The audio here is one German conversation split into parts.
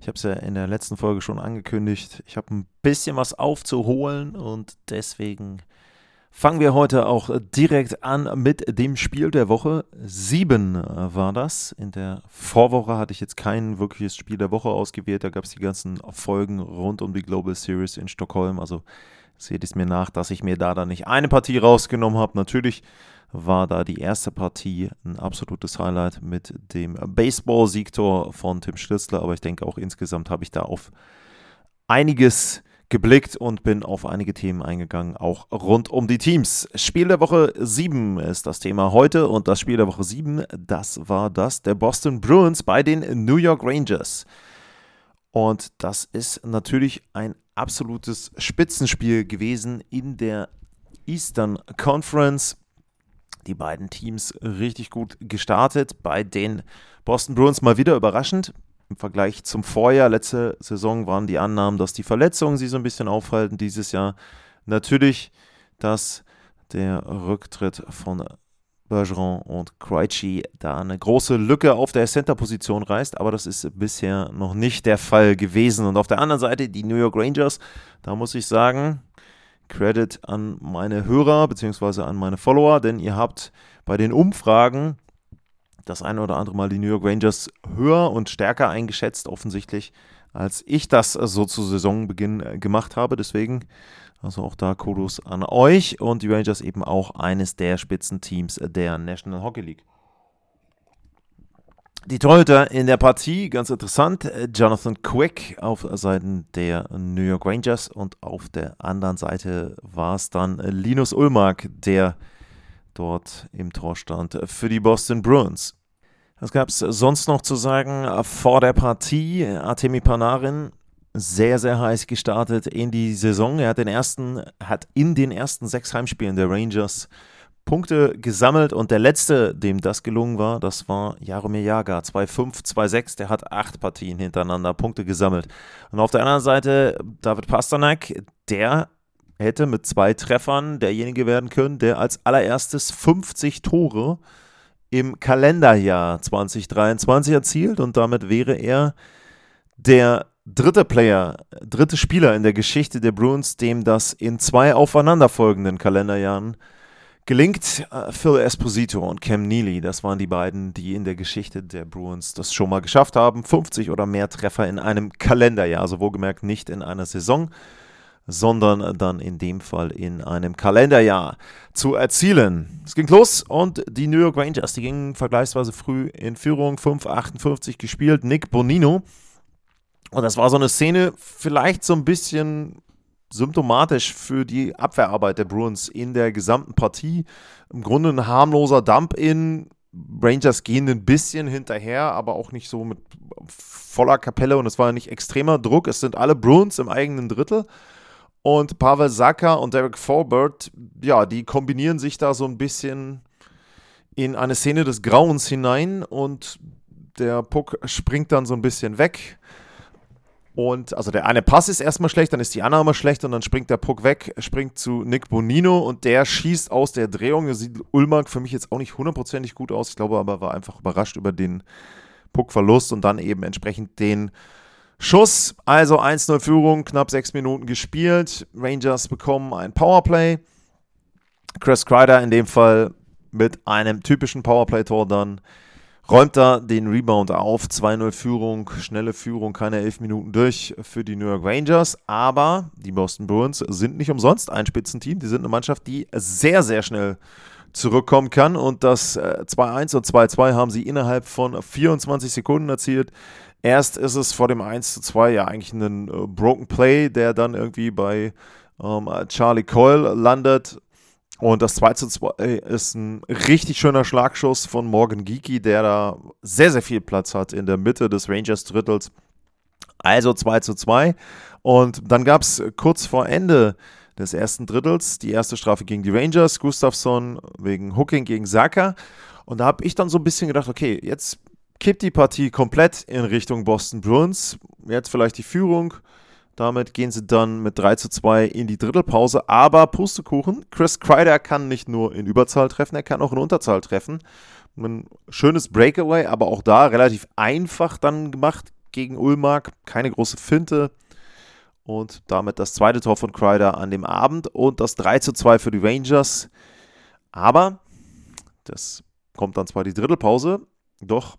Ich habe es ja in der letzten Folge schon angekündigt. Ich habe ein bisschen was aufzuholen und deswegen fangen wir heute auch direkt an mit dem Spiel der Woche. Sieben war das. In der Vorwoche hatte ich jetzt kein wirkliches Spiel der Woche ausgewählt. Da gab es die ganzen Folgen rund um die Global Series in Stockholm. Also seht es mir nach, dass ich mir da dann nicht eine Partie rausgenommen habe. Natürlich war da die erste Partie ein absolutes Highlight mit dem Baseball-Siegtor von Tim Schlitzler. Aber ich denke auch insgesamt habe ich da auf einiges geblickt und bin auf einige Themen eingegangen, auch rund um die Teams. Spiel der Woche 7 ist das Thema heute und das Spiel der Woche 7, das war das der Boston Bruins bei den New York Rangers. Und das ist natürlich ein absolutes Spitzenspiel gewesen in der Eastern Conference die beiden Teams richtig gut gestartet. Bei den Boston Bruins mal wieder überraschend. Im Vergleich zum Vorjahr, letzte Saison waren die Annahmen, dass die Verletzungen sie so ein bisschen aufhalten. Dieses Jahr natürlich, dass der Rücktritt von Bergeron und Krejci da eine große Lücke auf der Center-Position reißt, aber das ist bisher noch nicht der Fall gewesen. Und auf der anderen Seite die New York Rangers, da muss ich sagen, Credit an meine Hörer bzw. an meine Follower, denn ihr habt bei den Umfragen das eine oder andere Mal die New York Rangers höher und stärker eingeschätzt, offensichtlich, als ich das so zu Saisonbeginn äh, gemacht habe. Deswegen, also auch da Kudos an euch und die Rangers eben auch eines der Spitzenteams der National Hockey League. Die Torhüter in der Partie, ganz interessant, äh, Jonathan Quick auf Seiten der New York Rangers und auf der anderen Seite war es dann Linus Ulmark, der dort im Tor stand für die Boston Bruins. Was gab es sonst noch zu sagen vor der Partie? Artemi Panarin sehr, sehr heiß gestartet in die Saison. Er hat, den ersten, hat in den ersten sechs Heimspielen der Rangers Punkte gesammelt und der letzte, dem das gelungen war, das war Jaromir Jager, 2-5, 2-6, der hat acht Partien hintereinander Punkte gesammelt. Und auf der anderen Seite David Pasternak, der hätte mit zwei Treffern derjenige werden können, der als allererstes 50 Tore im Kalenderjahr 2023 erzielt und damit wäre er der dritte Player, dritte Spieler in der Geschichte der Bruins, dem das in zwei aufeinanderfolgenden Kalenderjahren gelingt. Äh, Phil Esposito und Cam Neely, das waren die beiden, die in der Geschichte der Bruins das schon mal geschafft haben. 50 oder mehr Treffer in einem Kalenderjahr, also wohlgemerkt nicht in einer Saison, sondern dann in dem Fall in einem Kalenderjahr zu erzielen. Es ging los und die New York Rangers, die gingen vergleichsweise früh in Führung, 5:58 gespielt. Nick Bonino. Und das war so eine Szene, vielleicht so ein bisschen symptomatisch für die Abwehrarbeit der Bruins in der gesamten Partie. Im Grunde ein harmloser Dump-In. Rangers gehen ein bisschen hinterher, aber auch nicht so mit voller Kapelle und es war nicht extremer Druck. Es sind alle Bruins im eigenen Drittel. Und Pavel Saka und Derek Forbert, ja, die kombinieren sich da so ein bisschen in eine Szene des Grauens hinein und der Puck springt dann so ein bisschen weg. Und also der eine Pass ist erstmal schlecht, dann ist die Annahme schlecht und dann springt der Puck weg, springt zu Nick Bonino und der schießt aus der Drehung. Das sieht Ulmark für mich jetzt auch nicht hundertprozentig gut aus. Ich glaube aber, war einfach überrascht über den Puckverlust und dann eben entsprechend den Schuss. Also 1-0 Führung, knapp sechs Minuten gespielt. Rangers bekommen ein Powerplay. Chris Kreider in dem Fall mit einem typischen Powerplay-Tor dann räumt da den Rebound auf. 2-0 Führung, schnelle Führung, keine elf Minuten durch für die New York Rangers. Aber die Boston Bruins sind nicht umsonst ein Spitzenteam. Die sind eine Mannschaft, die sehr, sehr schnell zurückkommen kann. Und das 2-1 äh, und 2-2 haben sie innerhalb von 24 Sekunden erzielt. Erst ist es vor dem 1-2 ja eigentlich ein äh, Broken Play, der dann irgendwie bei ähm, Charlie Coyle landet und das 2 zu 2 ist ein richtig schöner Schlagschuss von Morgan Geeky, der da sehr, sehr viel Platz hat in der Mitte des Rangers-Drittels. Also 2 zu 2. Und dann gab es kurz vor Ende des ersten Drittels die erste Strafe gegen die Rangers, Gustafsson wegen Hooking gegen Saka. Und da habe ich dann so ein bisschen gedacht, okay, jetzt kippt die Partie komplett in Richtung Boston Bruins. Jetzt vielleicht die Führung. Damit gehen sie dann mit 3 zu 2 in die Drittelpause. Aber Pustekuchen, Chris Kreider kann nicht nur in Überzahl treffen, er kann auch in Unterzahl treffen. Ein schönes Breakaway, aber auch da relativ einfach dann gemacht gegen Ulmark. Keine große Finte. Und damit das zweite Tor von Kreider an dem Abend und das 3 zu 2 für die Rangers. Aber das kommt dann zwar die Drittelpause, doch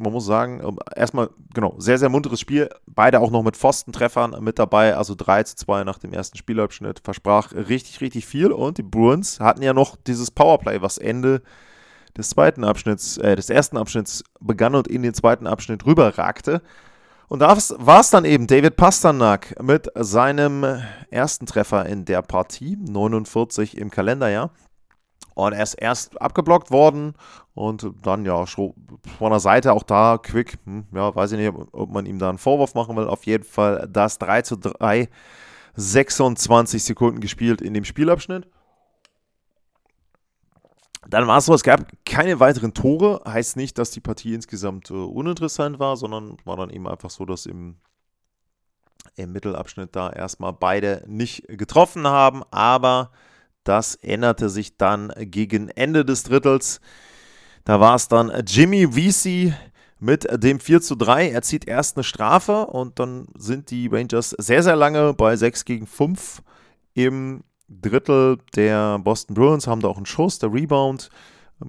man muss sagen, ähm, erstmal, genau, sehr, sehr munteres Spiel. Beide auch noch mit Pfostentreffern mit dabei. Also 3 zu 2 nach dem ersten Spielabschnitt. Versprach richtig, richtig viel. Und die Bruins hatten ja noch dieses Powerplay, was Ende des zweiten Abschnitts, äh, des ersten Abschnitts begann und in den zweiten Abschnitt rüberragte. Und da war es dann eben David Pasternak mit seinem ersten Treffer in der Partie, 49 im Kalenderjahr. Und er ist erst abgeblockt worden und dann ja von der Seite auch da quick, hm, ja, weiß ich nicht, ob man ihm da einen Vorwurf machen will. Auf jeden Fall das 3 zu 3, 26 Sekunden gespielt in dem Spielabschnitt. Dann war es so, es gab keine weiteren Tore. Heißt nicht, dass die Partie insgesamt äh, uninteressant war, sondern war dann eben einfach so, dass im, im Mittelabschnitt da erstmal beide nicht getroffen haben. Aber das änderte sich dann gegen Ende des Drittels. Da war es dann Jimmy Vesey mit dem 4 zu 3. Er zieht erst eine Strafe und dann sind die Rangers sehr, sehr lange bei 6 gegen 5 im Drittel der Boston Bruins, haben da auch einen Schuss. Der Rebound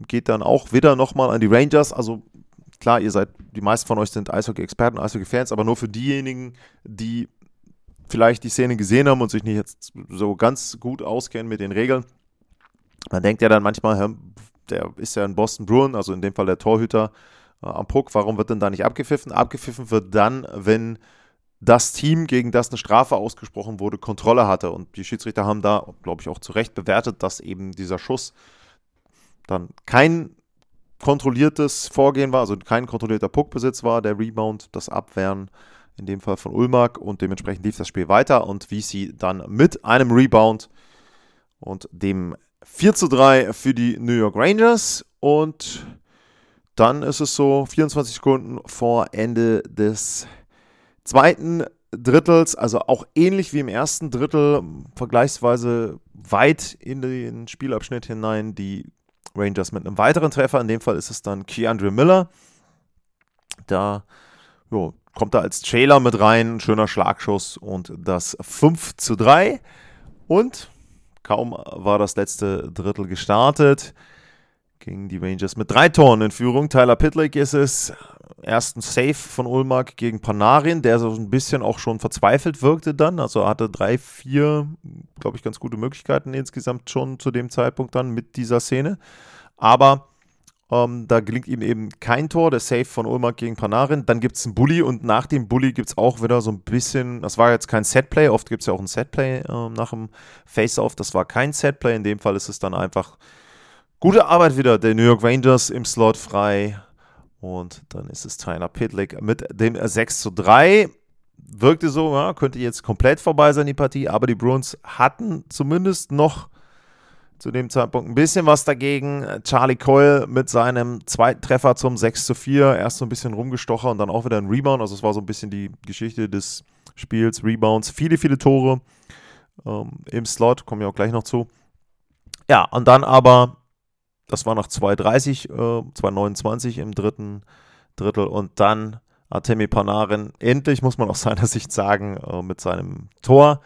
geht dann auch wieder nochmal an die Rangers. Also klar, ihr seid, die meisten von euch sind Eishockey-Experten, Eishockey-Fans, aber nur für diejenigen, die vielleicht die Szene gesehen haben und sich nicht jetzt so ganz gut auskennen mit den Regeln. Man denkt ja dann manchmal, der ist ja in Boston Bruin, also in dem Fall der Torhüter äh, am Puck, warum wird denn da nicht abgepfiffen? Abgepfiffen wird dann, wenn das Team, gegen das eine Strafe ausgesprochen wurde, Kontrolle hatte. Und die Schiedsrichter haben da, glaube ich, auch zu Recht bewertet, dass eben dieser Schuss dann kein kontrolliertes Vorgehen war, also kein kontrollierter Puckbesitz war, der Rebound, das Abwehren in dem Fall von Ulmark und dementsprechend lief das Spiel weiter und sie dann mit einem Rebound und dem 4 zu 3 für die New York Rangers und dann ist es so 24 Sekunden vor Ende des zweiten Drittels, also auch ähnlich wie im ersten Drittel, vergleichsweise weit in den Spielabschnitt hinein die Rangers mit einem weiteren Treffer. In dem Fall ist es dann Keandre Miller. Da jo, kommt er als Trailer mit rein, schöner Schlagschuss und das 5 zu 3. Und kaum war das letzte Drittel gestartet, gingen die Rangers mit drei Toren in Führung. Tyler Pitlick ist es. Ersten Save von Ulmark gegen Panarin, der so ein bisschen auch schon verzweifelt wirkte dann. Also hatte drei, vier, glaube ich, ganz gute Möglichkeiten insgesamt schon zu dem Zeitpunkt dann mit dieser Szene. Aber ähm, da gelingt ihm eben kein Tor, der Save von Ulmark gegen Panarin. Dann gibt es einen Bully und nach dem Bully gibt es auch wieder so ein bisschen, das war jetzt kein Setplay, oft gibt es ja auch ein Setplay äh, nach dem Face-Off. Das war kein Setplay, in dem Fall ist es dann einfach gute Arbeit wieder der New York Rangers im Slot frei. Und dann ist es Tyler Pitlick mit dem 6 zu 3. Wirkte so, ja, könnte jetzt komplett vorbei sein, die Partie, aber die Bruins hatten zumindest noch zu dem Zeitpunkt ein bisschen was dagegen. Charlie Coyle mit seinem zweiten Treffer zum 6 zu 4. Erst so ein bisschen rumgestocher und dann auch wieder ein Rebound. Also es war so ein bisschen die Geschichte des Spiels. Rebounds, viele, viele Tore ähm, im Slot, kommen wir auch gleich noch zu. Ja, und dann aber, das war nach 2,30, äh, 2,29 im dritten Drittel und dann Artemi Panarin, endlich muss man aus seiner Sicht sagen, äh, mit seinem Tor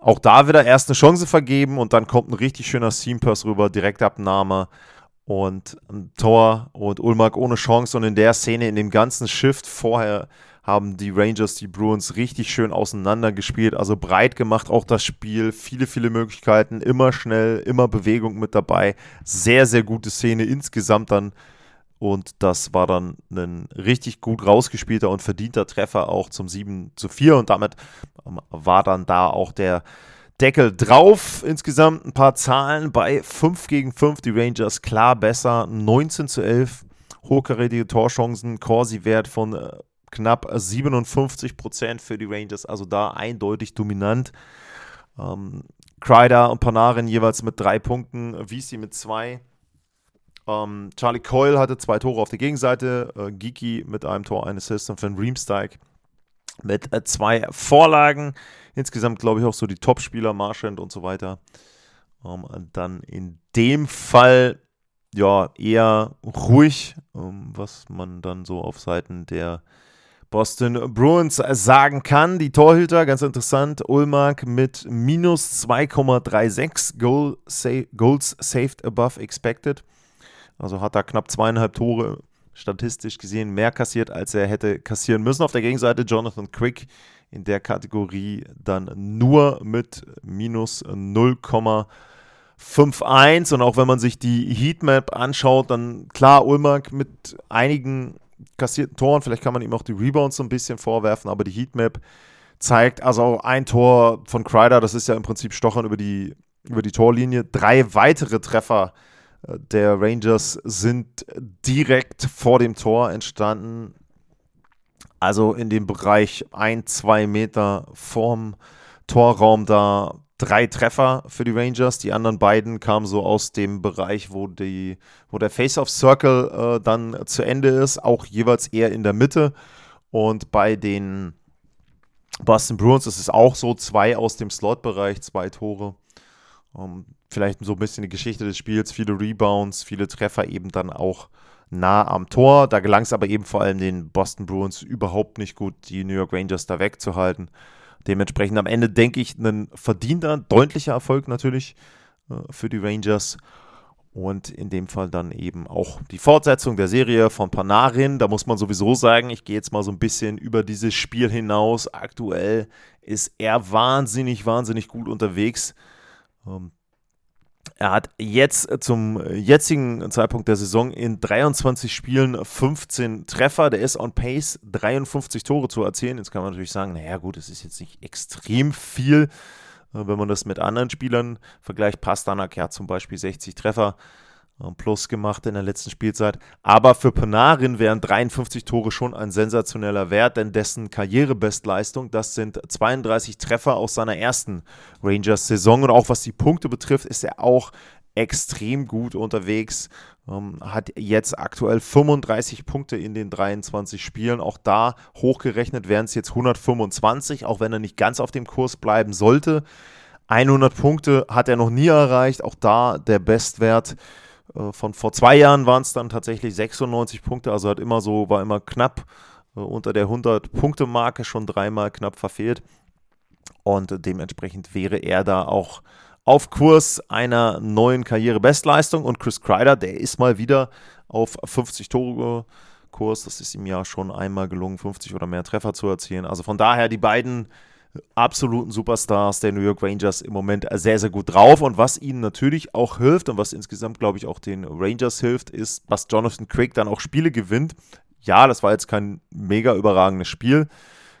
auch da wieder erst eine Chance vergeben und dann kommt ein richtig schöner Seampass rüber, Direktabnahme und ein Tor und Ulmark ohne Chance. Und in der Szene, in dem ganzen Shift vorher, haben die Rangers die Bruins richtig schön auseinandergespielt, also breit gemacht auch das Spiel, viele, viele Möglichkeiten, immer schnell, immer Bewegung mit dabei. Sehr, sehr gute Szene insgesamt dann und das war dann ein richtig gut rausgespielter und verdienter Treffer auch zum 7 zu 4. Und damit ähm, war dann da auch der Deckel drauf. Insgesamt ein paar Zahlen bei 5 gegen 5. Die Rangers klar besser. 19 zu 11. Hochkarätige Torchancen. Corsi-Wert von äh, knapp 57 Prozent für die Rangers, also da eindeutig dominant. Ähm, Kreider und Panarin jeweils mit drei Punkten, Visi mit zwei. Ähm, Charlie Coyle hatte zwei Tore auf der Gegenseite, äh, Geeky mit einem Tor, ein Assist und Van Riemsteig mit äh, zwei Vorlagen. Insgesamt glaube ich auch so die Topspieler, Marchand und so weiter. Ähm, dann in dem Fall ja eher ruhig, ähm, was man dann so auf Seiten der Boston Bruins sagen kann. Die Torhüter, ganz interessant, Ulmark mit minus 2,36 Goal sa Goals saved above expected. Also hat er knapp zweieinhalb Tore statistisch gesehen mehr kassiert, als er hätte kassieren müssen. Auf der Gegenseite Jonathan Quick in der Kategorie dann nur mit minus 0,51. Und auch wenn man sich die Heatmap anschaut, dann klar, Ulmark mit einigen kassierten Toren, vielleicht kann man ihm auch die Rebounds so ein bisschen vorwerfen, aber die Heatmap zeigt also ein Tor von Kreider, das ist ja im Prinzip Stochern über die, über die Torlinie. Drei weitere Treffer der Rangers sind direkt vor dem Tor entstanden. Also in dem Bereich ein, zwei Meter vorm Torraum da drei Treffer für die Rangers. Die anderen beiden kamen so aus dem Bereich, wo, die, wo der Face-Off-Circle äh, dann zu Ende ist, auch jeweils eher in der Mitte. Und bei den Boston Bruins ist es auch so, zwei aus dem Slot-Bereich, zwei Tore. Um, ähm, vielleicht so ein bisschen die Geschichte des Spiels, viele Rebounds, viele Treffer eben dann auch nah am Tor. Da gelang es aber eben vor allem den Boston Bruins überhaupt nicht gut, die New York Rangers da wegzuhalten. Dementsprechend am Ende denke ich ein verdienter, deutlicher Erfolg natürlich äh, für die Rangers. Und in dem Fall dann eben auch die Fortsetzung der Serie von Panarin. Da muss man sowieso sagen, ich gehe jetzt mal so ein bisschen über dieses Spiel hinaus. Aktuell ist er wahnsinnig, wahnsinnig gut unterwegs. Ähm, er hat jetzt zum jetzigen Zeitpunkt der Saison in 23 Spielen 15 Treffer. Der ist on pace, 53 Tore zu erzielen. Jetzt kann man natürlich sagen, naja gut, es ist jetzt nicht extrem viel. Äh, wenn man das mit anderen Spielern vergleicht, Pastanak ja zum Beispiel 60 Treffer. Plus gemacht in der letzten Spielzeit. Aber für Panarin wären 53 Tore schon ein sensationeller Wert, denn dessen Karrierebestleistung, das sind 32 Treffer aus seiner ersten Rangers-Saison. Und auch was die Punkte betrifft, ist er auch extrem gut unterwegs. Ähm, hat jetzt aktuell 35 Punkte in den 23 Spielen. Auch da hochgerechnet wären es jetzt 125, auch wenn er nicht ganz auf dem Kurs bleiben sollte. 100 Punkte hat er noch nie erreicht. Auch da der Bestwert von vor zwei Jahren waren es dann tatsächlich 96 Punkte, also hat immer so, war immer knapp äh, unter der 100-Punkte-Marke, schon dreimal knapp verfehlt. Und dementsprechend wäre er da auch auf Kurs einer neuen Karrierebestleistung. Und Chris Kreider, der ist mal wieder auf 50 Tore Kurs. Das ist ihm ja schon einmal gelungen, 50 oder mehr Treffer zu erzielen. Also von daher die beiden absoluten Superstars der New York Rangers im Moment sehr, sehr gut drauf. Und was ihnen natürlich auch hilft und was insgesamt, glaube ich, auch den Rangers hilft, ist, dass Jonathan Quick dann auch Spiele gewinnt. Ja, das war jetzt kein mega überragendes Spiel.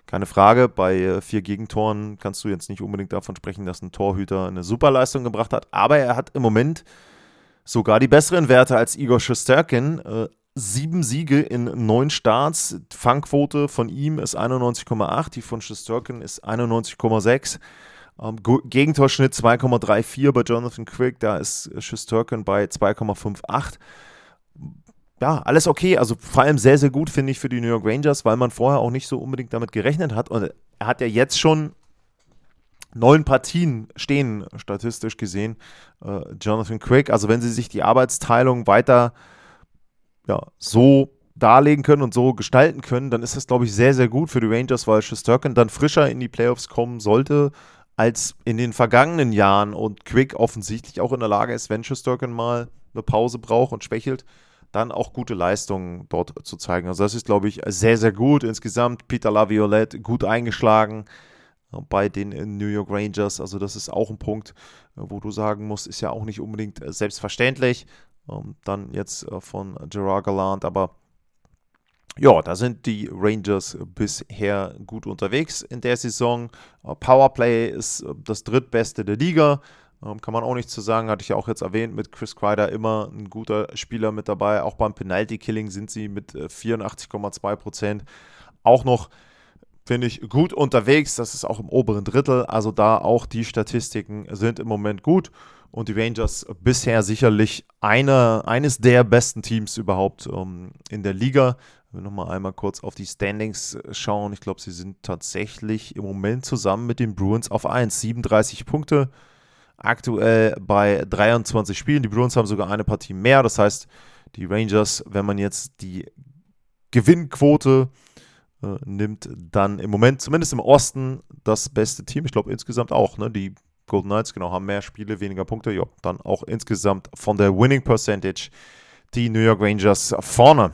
Keine Frage, bei äh, vier Gegentoren kannst du jetzt nicht unbedingt davon sprechen, dass ein Torhüter eine Superleistung gebracht hat. Aber er hat im Moment sogar die besseren Werte als Igor Shesterkin. Sieben Siege in neun Starts. Fangquote von ihm ist 91,8, die von Shesterkin ist 91,6. Ähm, Gegentorschnitt 2,34 bei Jonathan Quick, da ist Shesterkin bei 2,58. Ja, alles okay. Also vor allem sehr, sehr gut, finde ich, für die New York Rangers, weil man vorher auch nicht so unbedingt damit gerechnet hat. Und er hat ja jetzt schon neun Partien stehen, statistisch gesehen, äh, Jonathan Quick. Also wenn sie sich die Arbeitsteilung weiter äh, ja, so darlegen können und so gestalten können, dann ist das, glaube ich, sehr, sehr gut für die Rangers, weil Shesterkin dann frischer in die Playoffs kommen sollte als in den vergangenen Jahren und Quick offensichtlich auch in der Lage ist, wenn Shesterkin mal eine Pause braucht und schwächelt, dann auch gute Leistungen dort zu zeigen. Also das ist, glaube ich, sehr, sehr gut. Insgesamt Peter Laviolette gut eingeschlagen bei den New York Rangers. Also das ist auch ein Punkt, wo du sagen musst, ist ja auch nicht unbedingt selbstverständlich. Ähm, dann jetzt äh, von Gerard Gallant, aber ja, da sind die Rangers bisher gut unterwegs in der Saison. Äh, Powerplay ist äh, das drittbeste der Liga. Ähm, kann man auch nicht zu sagen, hatte ich ja auch jetzt erwähnt, mit Chris Kreider immer ein guter Spieler mit dabei. Auch beim Penalty Killing sind sie mit 84,2 Prozent auch noch, finde ich, gut unterwegs. Das ist auch im oberen Drittel. Also da auch die Statistiken sind im Moment gut. Und die Rangers bisher sicherlich eine, eines der besten Teams überhaupt ähm, in der Liga. Wenn wir nochmal einmal kurz auf die Standings schauen. Ich glaube, sie sind tatsächlich im Moment zusammen mit den Bruins auf 1. 37 Punkte. Aktuell bei 23 Spielen. Die Bruins haben sogar eine Partie mehr. Das heißt, die Rangers, wenn man jetzt die Gewinnquote äh, nimmt, dann im Moment zumindest im Osten das beste Team. Ich glaube insgesamt auch. Ne? Die Golden Knights, genau, haben mehr Spiele, weniger Punkte. Ja, dann auch insgesamt von der Winning Percentage die New York Rangers vorne.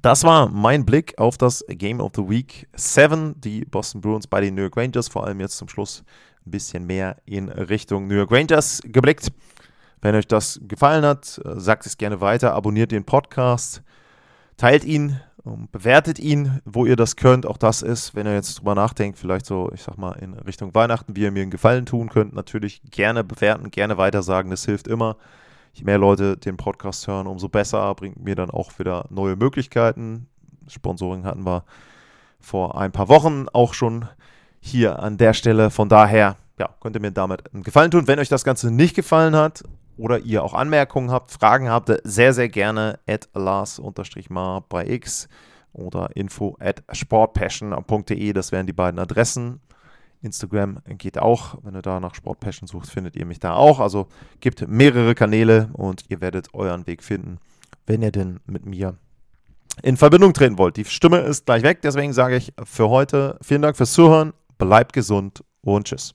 Das war mein Blick auf das Game of the Week 7, die Boston Bruins bei den New York Rangers, vor allem jetzt zum Schluss ein bisschen mehr in Richtung New York Rangers geblickt. Wenn euch das gefallen hat, sagt es gerne weiter, abonniert den Podcast, teilt ihn, bewertet ihn, wo ihr das könnt. Auch das ist, wenn ihr jetzt drüber nachdenkt, vielleicht so, ich sag mal, in Richtung Weihnachten, wie ihr mir einen Gefallen tun könnt, natürlich gerne bewerten, gerne weitersagen. Das hilft immer. Je mehr Leute den Podcast hören, umso besser. Bringt mir dann auch wieder neue Möglichkeiten. Sponsoring hatten wir vor ein paar Wochen auch schon hier an der Stelle. Von daher, ja, könnt ihr mir damit einen Gefallen tun. Wenn euch das Ganze nicht gefallen hat oder ihr auch Anmerkungen habt, Fragen habt, sehr, sehr gerne at Lars-Mar bei X oder info at sportpassion.de. Das wären die beiden Adressen. Instagram geht auch. Wenn ihr da nach Sportpassion sucht, findet ihr mich da auch. Also gibt mehrere Kanäle und ihr werdet euren Weg finden, wenn ihr denn mit mir in Verbindung treten wollt. Die Stimme ist gleich weg, deswegen sage ich für heute vielen Dank fürs Zuhören, bleibt gesund und tschüss.